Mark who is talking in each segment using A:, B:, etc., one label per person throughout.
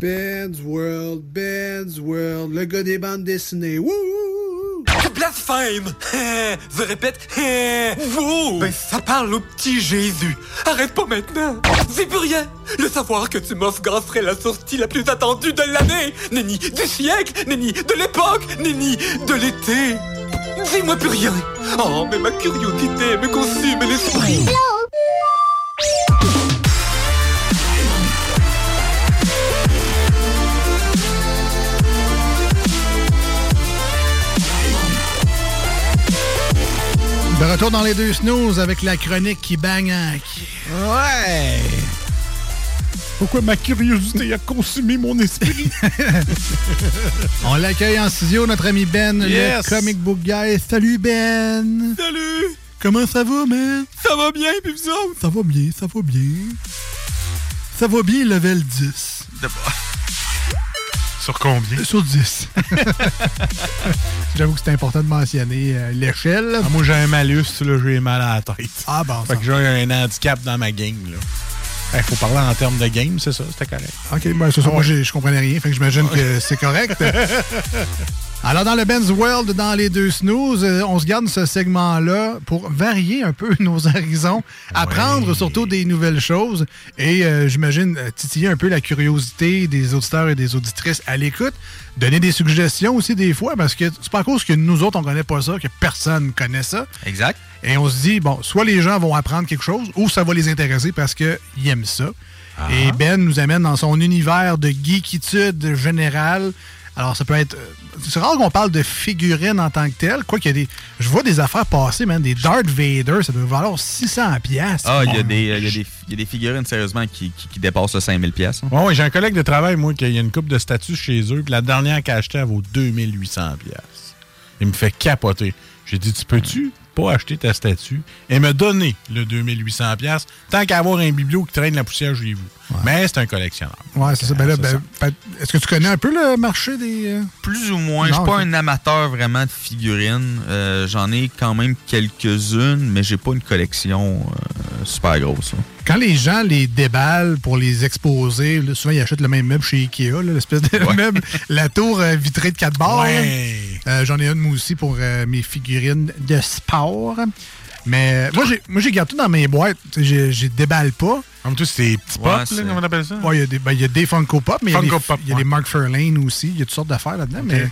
A: Ben's World, Ben's World, le gars des bandes dessinées. Wouh!
B: Blasphème! Je répète, vous! Ben, ça parle au petit Jésus. Arrête pas maintenant! C'est plus rien! Le savoir que tu m'offres serait la sortie la plus attendue de l'année! Nenni du siècle! Nenni de l'époque! Nenni de l'été! Dis-moi plus rien! Oh, mais ma curiosité me consume l'esprit!
C: De retour dans les deux snooze avec la chronique qui bang en...
D: Ouais! Pourquoi ma curiosité a consumé mon esprit?
C: On l'accueille en studio, notre ami Ben,
D: Yes!
C: le comic book guy. Salut Ben!
B: Salut!
C: Comment ça va, man?
B: Ça va bien, puis vous autres?
C: Ça va bien, ça va bien. Ça va bien, level 10.
D: Sur combien?
C: Sur 10. J'avoue que c'est important de mentionner euh, l'échelle.
D: Ah, moi, j'ai un malus, là, j'ai mal à la tête.
C: Ah, bon,
D: Fait
C: ça.
D: que j'ai un handicap dans ma game, là. Il faut parler en termes de game, c'est ça, c'était correct.
C: OK, ben, c'est ça. Moi, j'ai- je comprenais rien. Fait que j'imagine que c'est correct. Alors, dans le Ben's World, dans les deux snooze, euh, on se garde ce segment-là pour varier un peu nos horizons, apprendre surtout des nouvelles choses et, euh, j'imagine, euh, titiller un peu la curiosité des auditeurs et des auditrices à l'écoute. Donner des suggestions aussi des fois, parce que c'est pas à cause que nous autres, on connaît pas ça, que personne connaît ça.
E: Exact.
C: Et on se dit, bon, soit les gens vont apprendre quelque chose ou ça va les intéresser parce qu'ils aiment ça. Et Ben nous amène dans son univers de geekitude générale. Alors, ça peut être. euh, C'est rare qu'on parle de figurines en tant que telles. Quoi qu'il y a des. Je vois des affaires passer, man. Des Darth Vader, ça doit valoir 600 piastres.
E: Ah, il y, a des- il y, a des- il y a des figurines, sérieusement, qui, qui, qui dépassent le 5000 pièces.
D: Ouais, ouais, j'ai un collègue de travail, moi, qui a une coupe de statues chez eux, puis la dernière qu'elle a achetée, elle vaut 2800 pièces. Il me fait capoter. J'ai dit, tu peux-tu pas acheter ta statue et me donner le 2800 pièces tant qu'à avoir un biblio qui traîne la poussière chez vous. Mais c'est un collectionneur.
C: Ouais, c'est ça. Ben ben, ben, Est-ce que tu connais un peu le marché des. euh,
E: Plus ou moins. Je suis pas un amateur vraiment de figurines. Euh, J'en ai quand même quelques-unes, mais j'ai pas une collection euh, super grosse.
C: Quand les gens les déballent pour les exposer, là, souvent ils achètent le même meuble chez Ikea, l'espèce de meuble, la tour vitrée de quatre barres.
D: Ouais.
C: Euh, J'en ai une moi aussi pour euh, mes figurines de sport. Mais moi, j'ai moi j'ai gardé tout dans mes boîtes. J'ai- J'ai déballe pas.
D: En tout, c'est des petits
E: Ouais,
D: pops, là, comment on appelle ça?
C: Ouais, il y a des- ben, il y, a des Funko Pop, mais il y a des-
D: Funko Pop,
C: il y a
D: ouais.
C: des Mark Fairlane aussi. Il y a toutes sortes d'affaires là-dedans. Mais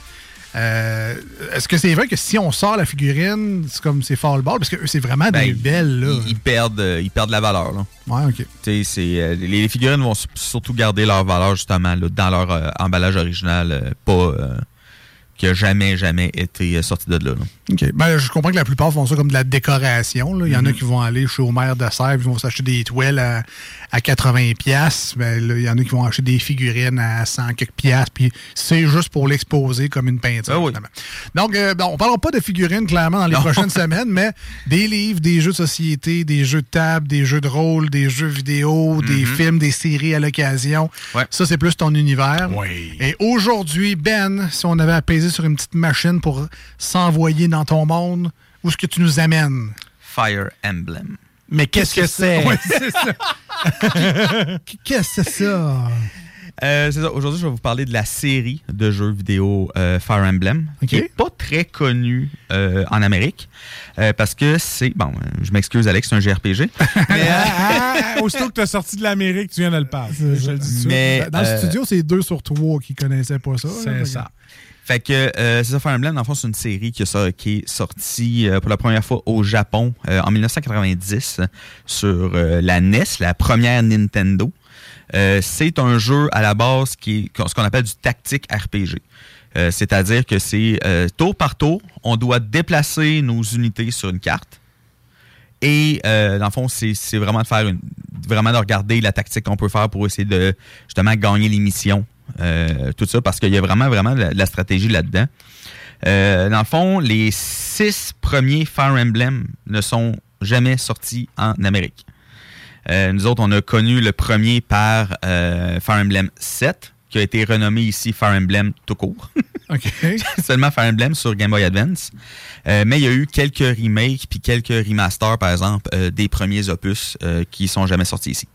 C: euh, est-ce que c'est vrai que si on sort la figurine, c'est comme c'est fall ball? Parce que eux, c'est vraiment des
E: Ben,
C: belles, là.
E: Ils, ils perdent, euh, ils perdent la valeur. Là.
C: Ouais, OK.
E: C'est, euh, les, les figurines vont surtout garder leur valeur justement là, dans leur euh, emballage original, euh, pas euh, qui a jamais, jamais été euh, sorti de là. là.
C: OK. Ben, je comprends que la plupart font ça comme de la décoration. là. Il y en a
E: Mhm.
C: qui vont aller chez Omer de Sèvres, ils vont s'acheter des toiles à, à 80 pièces. Ben, là, il y en a qui vont acheter des figurines à 100 quelques pièces. Puis c'est juste pour l'exposer comme une peinture.
E: Ah oui.
C: Donc, euh, on parlera pas de figurines clairement dans les
E: Non.
C: prochaines semaines, mais des livres, des jeux de société, des jeux de table, des jeux de rôle, des jeux vidéo, des
E: Mhm.
C: films, des séries à l'occasion.
E: Ouais.
C: Ça, c'est plus ton univers.
D: Oui.
C: Et aujourd'hui, Ben, si on avait à sur une petite machine pour s'envoyer dans ton monde, où est-ce que tu nous amènes?
E: Fire Emblem.
D: Mais qu'est-ce que c'est?
C: Ouais, c'est ça. Qu'est-ce que c'est ça?
E: Euh, c'est ça. Aujourd'hui, je vais vous parler de la série de jeux vidéo euh, Fire Emblem, qui n'est pas très connue euh, en Amérique, euh, parce que c'est... Bon, je m'excuse, Alex, c'est un JRPG.
D: Mais aussitôt que tu as sorti de l'Amérique, tu viens de le passer. Je le dis.
E: Mais,
C: Dans le
E: euh,
C: studio, c'est deux sur trois qui connaissaient pas ça.
D: C'est ça.
E: Fait que euh, c'est ça, Fire Emblem, dans fond, c'est une série qui, est sortie euh, pour la première fois au Japon euh, en 1990 euh, sur euh, la NES, la première Nintendo. Euh, c'est un jeu à la base qui est ce qu'on appelle du tactique RPG. C'est-à-dire que c'est tour par tour, on doit déplacer nos unités sur une carte. Et euh, dans le fond, c'est c'est vraiment de faire une, vraiment de regarder la tactique qu'on peut faire pour essayer de justement gagner les missions. Euh, tout ça, parce qu'il y a vraiment, vraiment de la, stratégie là-dedans. Euh, dans le fond, les six premiers Fire Emblem ne sont jamais sortis en Amérique. Euh, nous autres, on a connu le premier par Fire Emblem 7, qui a été renommé ici Fire Emblem tout court. Seulement Fire Emblem sur Game Boy Advance. Euh, mais il y a eu quelques remakes puis quelques remasters, par exemple, euh, des premiers opus euh, qui sont jamais sortis ici.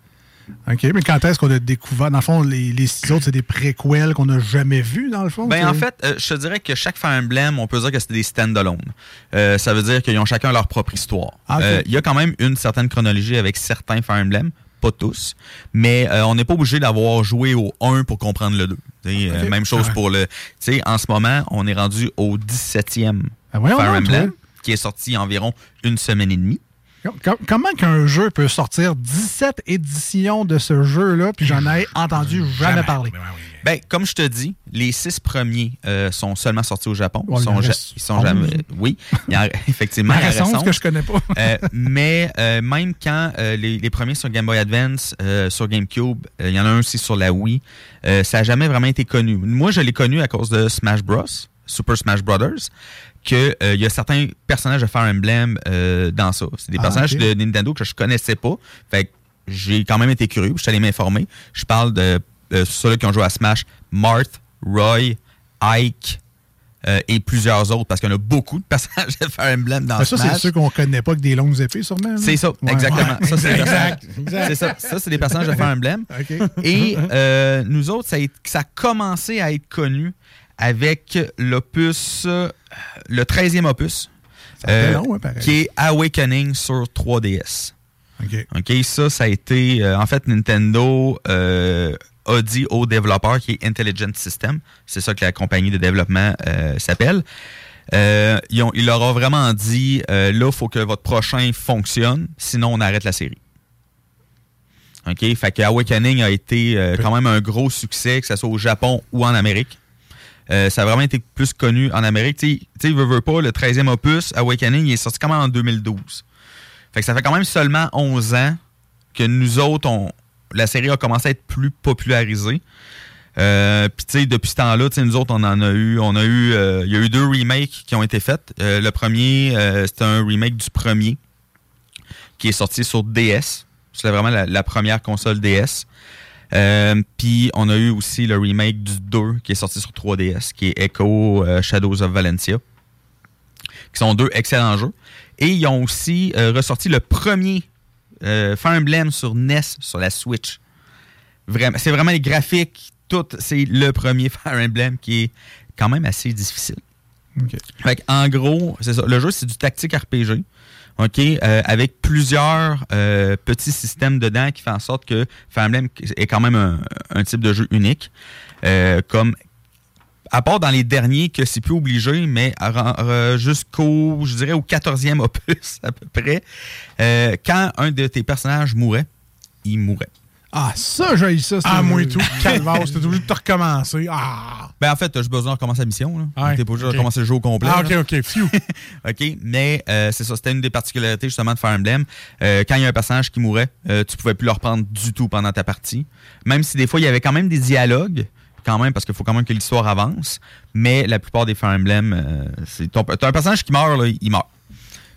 C: OK, mais quand est-ce qu'on a découvert? Dans le fond, les, les six autres, c'est des préquels qu'on n'a jamais vus, dans le fond?
E: Ben,
C: c'est-
E: en fait, euh, je te dirais que chaque Fire Emblem, on peut dire que c'était des stand-alone. Euh, ça veut dire qu'ils ont chacun leur propre histoire.
C: Ah.
E: Euh, Il y a quand même une certaine chronologie avec certains Fire Emblem, pas tous, mais on n'est pas obligé d'avoir joué au 1 pour comprendre le 2. T'sais, euh,
C: Ok.
E: même chose
C: Ouais.
E: pour le... Tu sais, en ce moment, on est rendu au 17e
C: Ah, voyons
E: Fire Emblem, qui est sorti environ une semaine et demie.
C: Com- com- Comment qu'un jeu peut sortir 17 éditions de ce jeu-là, puis j'en ai entendu jamais, parler?
D: Ben,
E: comme je te dis, les six premiers euh, sont seulement sortis au Japon.
C: Ouais,
E: ils sont, ja-
C: reste
E: ils sont
C: onze.
E: jamais. Oui, il en- effectivement.
C: Raison, que je connais pas.
E: Euh, mais euh, même quand euh, les, les premiers sur Game Boy Advance, euh, sur GameCube, euh, il y en a un aussi sur la Wii, euh, ça n'a jamais vraiment été connu. Moi, je l'ai connu à cause de Smash Bros, Super Smash Brothers, que euh, y a certains personnages de Fire Emblem euh, dans ça. C'est des
C: Ah,
E: personnages de Nintendo que je connaissais pas. Fait que j'ai quand même été curieux, je suis allé m'informer. Je parle de euh, ceux-là qui ont joué à Smash, Marth, Roy, Ike, euh, et plusieurs autres, parce qu'il y en a beaucoup de personnages de Fire Emblem dans
C: Mais ça,
E: Smash.
C: c'est ceux qu'on connaît pas que des longues épées, sûrement.
E: C'est ça,
C: Ouais.
E: exactement. Ça, c'est
D: Exact,
E: C'est ça. Ça, c'est des personnages de Fire Emblem. Et nous autres, ça a, ça a commencé à être connu avec l'opus, le 13e opus, euh,
C: long, hein,
E: qui est Awakening sur 3DS.
C: OK.
E: OK, ça, ça a été. euh, en fait, Nintendo euh, a dit au développeur qui est Intelligent System, c'est ça que la compagnie de développement s'appelle. Ils, ont- il leur a vraiment dit là, il faut que votre prochain fonctionne, sinon on arrête la série. OK? Fait que Awakening a été quand même un gros succès, que ce soit au Japon ou en Amérique. Euh, ça a vraiment été plus connu en Amérique. Tu sais- veux, veux pas, le 13e opus, Awakening, il est sorti même en 2012. Fait que ça fait quand même seulement 11 ans que nous autres, la série a commencé à être plus popularisée. Euh, Puis tu sais, depuis ce temps-là, nous autres, on en a eu, on a eu, euh, il y a eu deux remakes qui ont été faits. Euh, le premier, c'était un remake du premier qui est sorti sur DS. C'était vraiment la première console DS. Euh, Puis on a eu aussi le remake du 2 qui est sorti sur 3DS, qui est Echo euh, Shadows of Valencia, qui sont deux excellents jeux. Et ils ont aussi euh, ressorti le premier Fire Emblem sur NES, sur la Switch. Vraiment, c'est vraiment les graphiques, tout. C'est le premier Fire Emblem qui est quand même assez difficile.
C: OK.
E: Fait en gros, c'est ça. Le jeu, c'est du tactique RPG. OK? euh, avec plusieurs euh, petits systèmes dedans qui fait en sorte que Fire Emblem est quand même un, type de jeu unique. Euh, comme à part dans les derniers que c'est plus obligé, mais jusqu'au, je dirais, au 14e opus à peu près, quand un de tes personnages mourait, il mourait.
C: Ah, ça, j'ai ça. c'est-
D: Ah, moi et tout. Calvaire, t'es obligé de te recommencer. Ah!
E: Ben en fait, t'as juste besoin de recommencer la mission. Là.
D: Ouais,
E: T'es pas obligé de recommencer le jeu au complet.
D: Ah, ok, ok. Phew.
E: OK? Mais euh, c'est ça, c'était une des particularités justement de Fire Emblem. Euh, quand il y a un personnage qui mourait, euh, tu pouvais plus le reprendre du tout pendant ta partie. Même si des fois, il y avait quand même des dialogues, quand même, parce qu'il faut quand même que l'histoire avance. Mais la plupart des Fire Emblem, euh, c'est ton- t'as un personnage qui meurt, là, il meurt.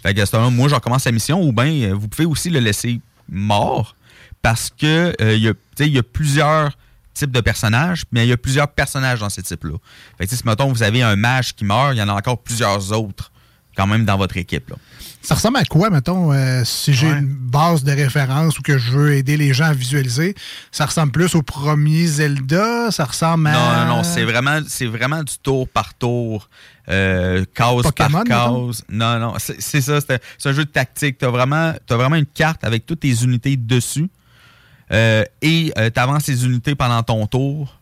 E: Fait que à ce moment-là, moi, je recommence la mission, ou bien vous pouvez aussi le laisser mort, parce que euh, il y, a- y plusieurs types de personnages, mais il y a plusieurs personnages dans ces types-là. Fait que si, mettons, vous avez un mage qui meurt, il y en a encore plusieurs autres quand même dans votre équipe. Là.
C: Ça ressemble à quoi, mettons, euh, si j'ai
D: Ouais.
C: une base de référence ou que je veux aider les gens à visualiser? Ça ressemble plus au premier Zelda? Ça ressemble à...
E: Non, non, non, c'est vraiment, c'est vraiment du tour par tour, euh,
C: Pokémon,
E: par
C: mettons?
E: case. Non, non, c'est ça, c'est un jeu de tactique. Tu as vraiment, t'as vraiment une carte avec toutes tes unités dessus euh, et tu avances les unités pendant ton tour,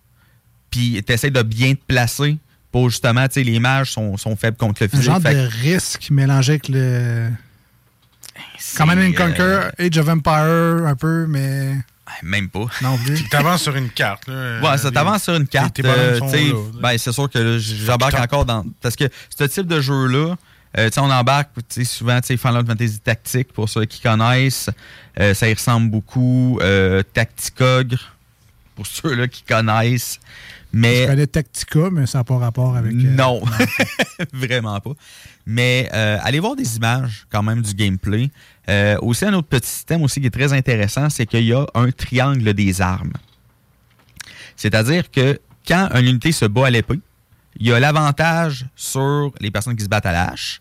E: puis tu essaies de bien te placer pour justement, tu sais, les mages sont, sont faibles contre le
C: Un
E: physique.
C: genre
E: Fait
C: de
E: que
C: risque mélangé avec le... Command and
E: euh,
C: Conquer, Age of Empire, un peu, mais
E: même pas.
C: non plus.
D: Tu t'avances sur une carte. Là,
E: Ouais, ça t'avance sur une carte. euh, ben, c'est sûr que j'embarque encore dans. Parce que ce type de jeu-là, euh, on embarque tu sais, souvent tu sais, Final Fantasy Tactique, pour ceux qui connaissent. Euh, ça y ressemble beaucoup. Euh, Tacticogre, pour ceux-là qui connaissent.
C: Je
E: Mais
C: connais Tactica, mais ça n'a pas rapport avec... euh,
E: non, vraiment pas. Mais allez voir des images quand même du gameplay. Aussi, un autre petit système aussi qui est très intéressant, c'est qu'il y a un triangle des armes. C'est-à-dire que quand une unité se bat à l'épée, il y a l'avantage sur les personnes qui se battent à la hache.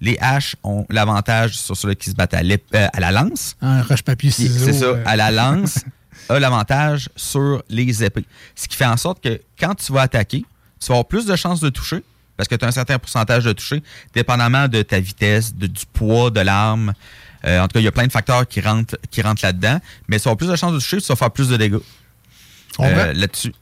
E: Les haches ont l'avantage sur ceux qui se battent à, euh, à la lance.
C: Un roche-papier, ciseaux.
E: C'est ça,
C: euh,
E: à la lance. a l'avantage sur les épées. Ce qui fait en sorte que quand tu vas attaquer, tu vas avoir plus de chances de toucher parce que tu as un certain pourcentage de toucher, dépendamment de ta vitesse, de- du poids de l'arme. Euh, en tout cas, il y a plein de facteurs qui rentrent, qui rentrent là-dedans. Mais tu vas avoir plus de chances de toucher, tu vas faire plus de dégâts euh, là-dessus.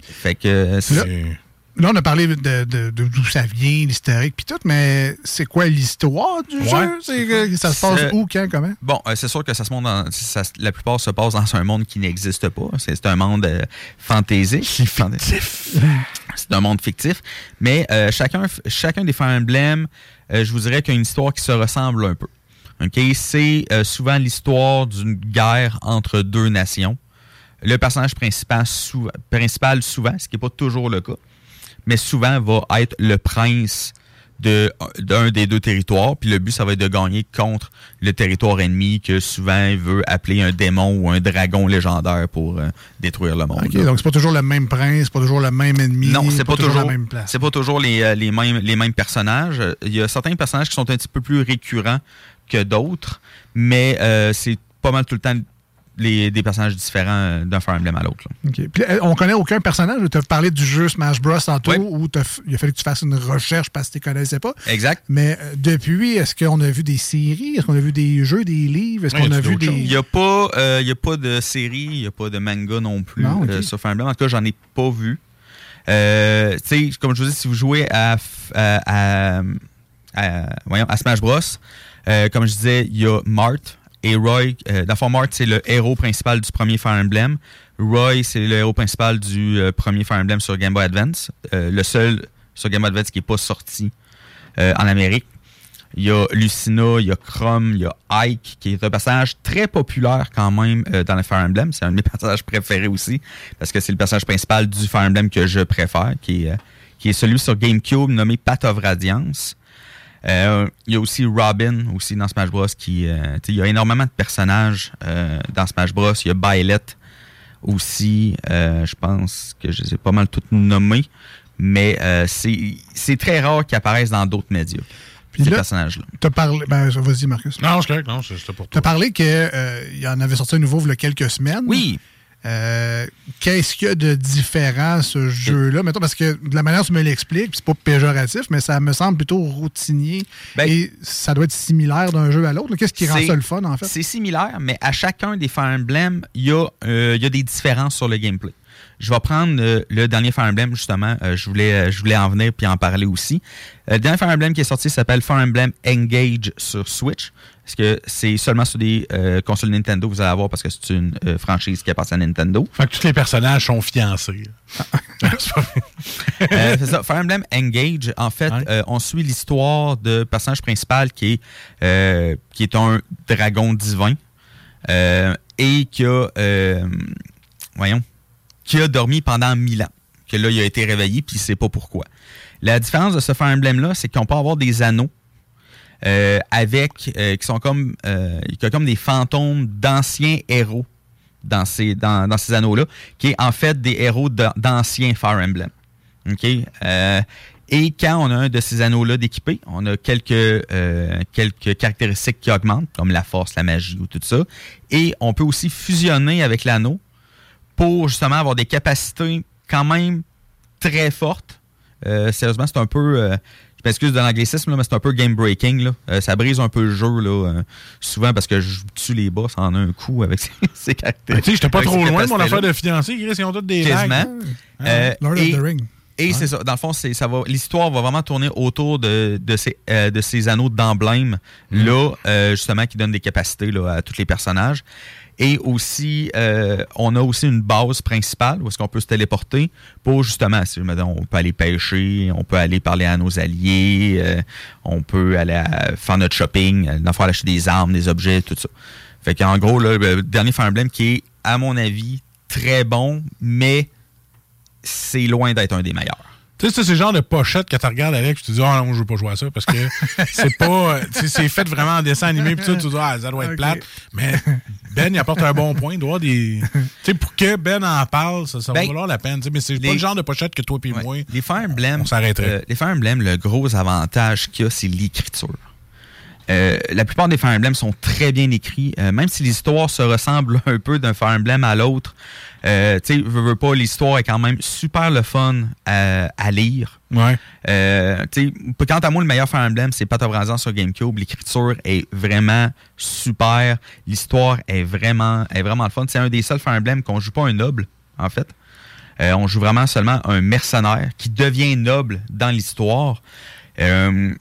E: Fait que C'est-
C: Là, on a parlé de, de- de- d'où ça vient, l'historique, puis tout, mais c'est quoi l'histoire du
D: Ouais.
C: jeu? C'est ça se passe
E: C'est-
C: où, quand, comment?
E: Bon, euh, c'est sûr que ça se monte dans, ça- la plupart se passe dans un monde qui n'existe pas. C'est c'est un monde euh, fantaisique. fictif. C'est un monde fictif. Mais euh, chacun, chacun des Fire Emblem, euh, je vous dirais qu'il y a une histoire qui se ressemble un peu. C'est souvent l'histoire d'une guerre entre deux nations. Le personnage principal, principal souvent, ce qui n'est pas toujours le cas, mais souvent va être le prince de- d'un des deux territoires. Puis le but, ça va être de gagner contre le territoire ennemi que souvent il veut appeler un démon ou un dragon légendaire pour euh, détruire le monde.
C: OK,
E: là.
C: donc c'est pas toujours le même prince, pas toujours le même ennemi.
E: Non, c'est pas, toujours,
C: la même place.
E: c'est pas toujours les, euh, les mêmes les mêmes personnages. Il y a certains personnages qui sont un petit peu plus récurrents que d'autres, mais euh, c'est pas mal tout le temps les, des personnages différents euh, d'un Fire Emblem à l'autre.
C: Puis, euh, on connaît aucun personnage. Tu as parlé du jeu Smash Bros. tantôt,
E: Ouais.
C: où il a fallu que tu fasses une recherche parce que tu ne connaissais pas.
E: Exact.
C: Mais euh, depuis, est-ce qu'on a vu des séries? Est-ce qu'on a vu des jeux, des livres? Est-ce qu'on
D: a
C: a vu des...
E: Il n'y a, pas, euh, il y a pas de série, il n'y a pas de manga non plus
C: Non,
E: euh, sur Fire Emblem. En tout cas, j'en ai pas vu. Euh, tu sais, comme je vous dis, si vous jouez à, à, à- à- voyons, à Smash Bros, euh, comme je disais, il y a Mart et Roy. Euh, dans c'est le héros principal du premier Fire Emblem. Roy, c'est le héros principal du euh, premier Fire Emblem sur Game Boy Advance. Euh, le seul sur Game Boy Advance qui n'est pas sorti euh, en Amérique. Il y a Lucina, il y a Chrome, il y a Ike, qui est un personnage très populaire quand même euh, dans le Fire Emblem. C'est un de mes personnages préférés aussi, parce que c'est le personnage principal du Fire Emblem que je préfère, qui est, qui est celui sur GameCube nommé Path of Radiance. Euh, il y a aussi Robin, aussi dans Smash Bros. Qui, euh, il y a énormément de personnages euh, dans Smash Bros. Il y a Byleth aussi, euh, je pense que je les ai pas mal toutes nommées, mais euh, c'est c'est très rare qu'ils apparaissent dans d'autres médias,
C: Puis
E: ces
C: là,
E: personnages-là.
C: tu as parlé... Ben, vas-y, Marcus.
D: Non, c'est correct. Non, c'est- c'était pour
C: Tu as
D: toi.
C: parlé qu'il y en avait sorti un nouveau il y a quelques semaines.
E: Oui,
C: Euh, Qu'est-ce qu'il y a de différent, ce jeu-là? Mettons, parce que de la manière dont tu me l'expliques, c'est pas péjoratif, mais ça me semble plutôt routinier.
E: Ben-
C: et ça doit être similaire d'un jeu à l'autre. Qu'est-ce qui rend ça le fun, en fait?
E: C'est similaire, mais à chacun des Fire Emblem, il y, a, euh, y a des différences sur le gameplay. Je vais prendre euh, le dernier Fire Emblem, justement. euh, je, voulais, je voulais en venir puis en parler aussi. Euh, le dernier Fire Emblem qui est sorti s'appelle Fire Emblem Engage sur Switch. Parce que c'est seulement sur des euh, consoles Nintendo que vous allez avoir parce que c'est une euh, franchise qui appartient à Nintendo?
D: Fait que tous les personnages sont fiancés.
E: Euh, c'est ça. Fire Emblem Engage, en fait, on suit l'histoire de personnage principal qui est, qui est un dragon divin et qui a, voyons, qui a dormi pendant mille ans. Que là, il a été réveillé puis il sait pas pourquoi. La différence de ce Fire Emblem-là, c'est qu'on peut avoir des anneaux euh, avec, euh, qui sont comme, euh, qui ont comme des fantômes d'anciens héros dans ces, dans, dans ces anneaux-là, qui est en fait des héros d'an- d'anciens Fire Emblem. OK? Euh, et quand on a un de ces anneaux-là d'équipé, on a quelques, quelques caractéristiques qui augmentent, comme la force, la magie ou tout ça. Et on peut aussi fusionner avec l'anneau pour justement avoir des capacités quand même très fortes. Sérieusement, c'est un peu. Je m'excuse de l'anglicisme, là, mais c'est un peu game breaking. Là. Euh, ça brise un peu le jeu, là, euh, souvent parce que je tue les boss en un coup avec ces, ces caractéristiques.
D: Ben, tu sais, j'étais pas trop loin de mon affaire de fiancé. Chris, Ils ont tous des lags.
E: Euh,
C: Lord
E: et-
C: of the Ring.
E: Et c'est ça. Dans le fond, ça va. L'histoire va vraiment tourner autour de, de ces de ces anneaux d'emblème là, euh, justement, qui donnent des capacités là, à tous les personnages. Et aussi, euh, on a aussi une base principale où est-ce qu'on peut se téléporter pour justement, si mettons, on peut aller pêcher, on peut aller parler à nos alliés, euh, on peut aller faire notre shopping, euh, aller acheter des armes, des objets, tout ça. Fait qu'en gros, là, le dernier Fire Emblem qui est, à mon avis, très bon, mais c'est loin d'être un des meilleurs.
D: Tu sais, c'est ce genre de pochette que tu regardes avec, puis tu te dis, ah non, je veux pas jouer à ça, parce que c'est pas. sais, C'est fait vraiment en dessin animé, puis ça, tu te dis, ah, ça doit être
C: Ok.
D: plate. Mais Ben, il apporte un bon point. Il doit avoir des. Tu sais, pour que Ben en parle, ça, ça
E: Ben,
D: va valoir la peine. tu sais, Mais c'est
E: les-
D: pas le genre de pochette que toi et
E: Ouais.
D: moi.
E: Les Fire Emblem,
D: on s'arrêterait.
E: euh, les Fire Emblem, le gros avantage qu'il y a, c'est l'écriture. Euh, la plupart des Fire Emblem sont très bien écrits, euh, même si l'histoire se ressemble un peu d'un Fire Emblem à l'autre. Euh, tu sais, veux, veux pas, l'histoire est quand même super le fun à, à lire.
D: Ouais.
E: Euh, quant à moi, le meilleur Fire Emblem, c'est Path of sur GameCube. L'écriture est vraiment super. L'histoire est vraiment, est vraiment le fun. C'est un des seuls Fire Emblem qu'on joue pas un noble, en fait. Euh, on joue vraiment seulement un mercenaire qui devient noble dans l'histoire. Euh,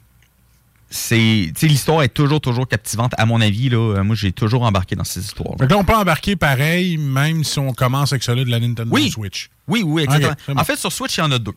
E: c'est, l'histoire est toujours, toujours captivante. À mon avis, là, euh, moi, j'ai toujours embarqué dans ces histoires.
D: Que là, on peut embarquer pareil, même si on commence avec celui de la Nintendo
E: Oui.
D: Switch.
E: Oui, oui, exactement.
D: Bon.
E: En fait, sur Switch, il y en a deux.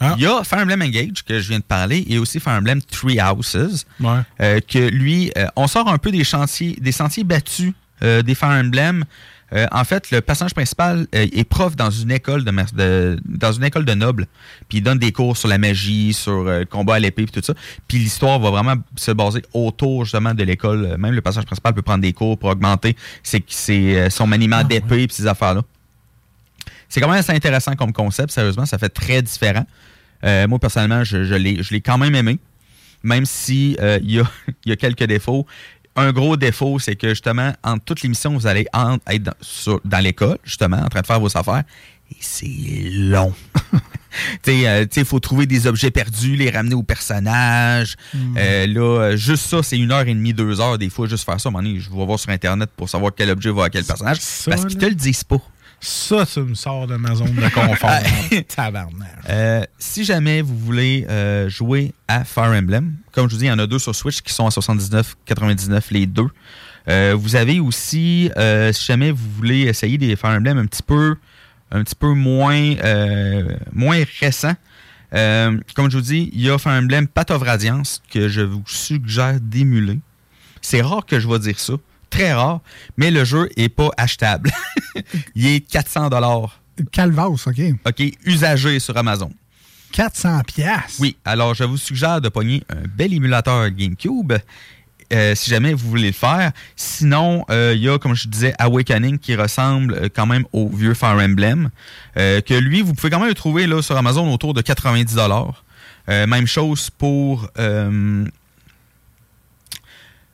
D: Ah.
E: Il y a Fire Emblem Engage, que je viens de parler, et aussi Fire Emblem Three Houses.
D: Ouais.
E: Euh, que lui, euh, on sort un peu des chantiers, des sentiers battus euh, des Fire Emblem. Euh, en fait, le personnage principal euh, est prof dans une école de, de- dans une école de nobles, puis il donne des cours sur la magie, sur euh, le combat à l'épée, puis tout ça. Puis l'histoire va vraiment se baser autour justement de l'école. Même le personnage principal peut prendre des cours pour augmenter ses, ses, son maniement d'épée, puis ces affaires-là. C'est quand même assez intéressant comme concept, sérieusement, ça fait très différent. Euh, moi, personnellement, je, je l'ai je l'ai quand même aimé, même si euh, il y, a, il y a quelques défauts. Un gros défaut, c'est que justement, entre toutes les missions, vous allez en- être dans, sur- dans l'école, justement, en train de faire vos affaires, et c'est long. tu sais, il faut trouver des objets perdus, les ramener au personnage. Euh, là, euh, juste ça, c'est une heure et demie, deux heures, des fois, juste faire ça. À un moment donné, je vais voir sur Internet pour savoir quel objet va à quel personnage,
D: Ça,
E: parce qu'ils te le disent pas.
D: Ça, ça me sort de ma zone de confort.
E: Euh, si jamais vous voulez euh, jouer à Fire Emblem, comme je vous dis, il y en a deux sur Switch qui sont à 79,99 les deux. Euh, vous avez aussi, euh, si jamais vous voulez essayer des Fire Emblem un petit peu, un petit peu moins, moins récents, comme je vous dis, il y a Fire Emblem Path of Radiance que je vous suggère d'émuler. C'est rare que je vais dire ça, très rare, mais le jeu est pas achetable. il est 400 dollars,
C: Calvas, OK.
E: ok, usagé sur Amazon.
C: 400 pièces.
E: Oui, alors je vous suggère de pogner un bel émulateur GameCube euh, si jamais vous voulez le faire. Sinon, euh, il y a, comme je disais, Awakening qui ressemble euh, quand même au vieux Fire Emblem. que lui, vous pouvez quand même le trouver là, sur Amazon autour de 90 euh, Même chose pour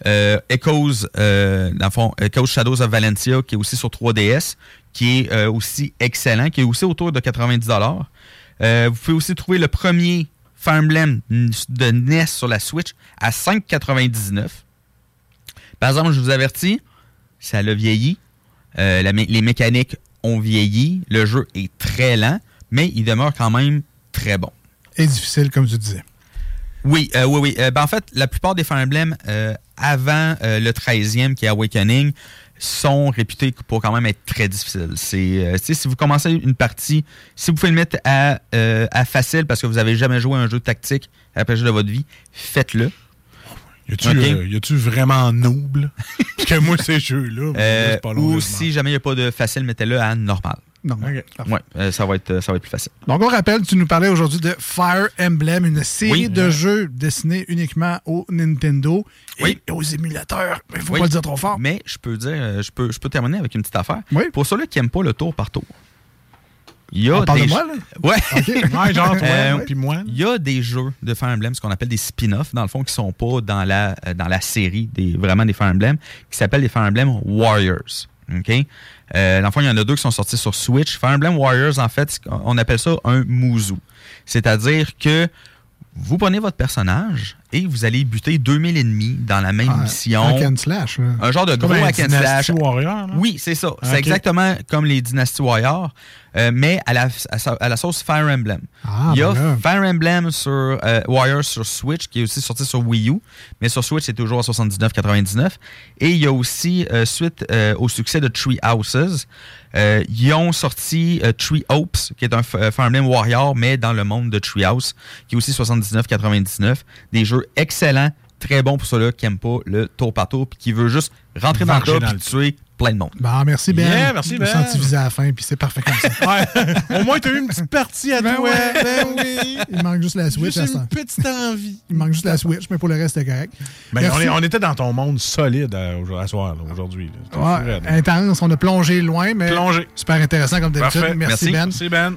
E: euh, euh, Echoes, Shadows of Valentia, qui est aussi sur 3DS, qui est euh, aussi excellent, qui est aussi autour de 90 euh, Vous pouvez aussi trouver le premier Fire de NES sur la Switch à 5,99. Par exemple, je vous avertis, ça l'a vieilli. Les mécaniques ont vieilli. Le jeu est très lent, mais il demeure quand même très bon.
C: Et difficile, comme tu disais.
E: Oui, euh, oui, oui. Euh, ben, en fait, la plupart des Fire Emblem euh, avant le 13e, qui est Awakening, sont réputés pour quand même être très difficiles. C'est, si vous commencez une partie, si vous pouvez le mettre à, à facile parce que vous avez jamais joué à un jeu tactique à la période de votre vie, faites-le.
D: Y a-tu vraiment noble? Parce que moi, ces jeux-là,
E: ou si jamais il n'y a pas de facile, mettez-le à normal.
C: Non.
D: Ok.
C: Parfait.
E: Ouais, euh, ça, va être, ça va être plus facile.
C: Donc, on rappelle, tu nous parlais aujourd'hui de Fire Emblem, une série
E: Oui.
C: de jeux destinés uniquement au Nintendo
E: Oui.
C: et aux émulateurs. Il faut
E: Oui.
C: pas le dire trop fort.
E: Mais je peux dire, euh, je peux, je peux terminer avec une petite affaire.
C: Oui.
E: Pour ceux-là qui n'aiment pas le tour par tour, il y a
C: On parle
E: des
C: de moi,
E: jeux-
C: là?
E: Ouais.
C: OK.
D: Ouais, genre, toi,
E: Euh,
D: puis moi.
E: Il y a des jeux de Fire Emblem, ce qu'on appelle des spin-offs, dans le fond, qui sont pas dans la, euh, dans la série des, vraiment des Fire Emblem, qui s'appellent les Fire Emblem Warriors. OK? Euh, dans le fond, il y en a deux qui sont sortis sur Switch. Fire Emblem Warriors, en fait, on appelle ça un Muzu. C'est-à-dire que vous prenez votre personnage et vous allez buter 2000 ennemis dans la même
C: Ah,
E: mission.
C: hack and slash.
E: Un genre de gros hack and slash.
D: Warrior?
E: Oui, c'est ça. C'est exactement comme les Dynasty Warriors, euh, mais à la, à, la sauce Fire Emblem.
C: Ah,
E: il y a
C: ben.
E: Fire Emblem sur euh, Warriors sur Switch, qui est aussi sorti sur Wii U, mais sur Switch, c'est toujours à 79,99. Et il y a aussi, euh, suite au succès de Tree Houses, euh, ils ont sorti euh, Tree Hopes, qui est un Fire Emblem Warrior, mais dans le monde de Tree House, qui est aussi 79,99. Des jeux excellents, très bons pour ceux-là qui n'aiment pas le tour par tour, puis qui veulent juste rentrer dans le
D: dans
E: et tuer plein de monde.
C: Bon, merci Ben.
D: Yeah, merci,
C: Je me
D: Ben.
C: sens visé à la fin, puis c'est parfait comme ça.
D: Ouais. Au moins, t'as eu une petite partie à
C: Ben
D: toi.
C: ouais.
D: Ben oui.
C: Il manque juste la Switch. Temps.
D: une petite envie.
C: Il manque juste la Switch, mais pour le reste, c'est correct.
D: Ben, on, est- on était dans ton monde solide à, à soir, là, aujourd'hui.
C: Ouais, intense, on a plongé loin, mais
D: Plongé.
C: super intéressant comme d'habitude.
E: Merci.
C: Ben.
D: Merci, Ben.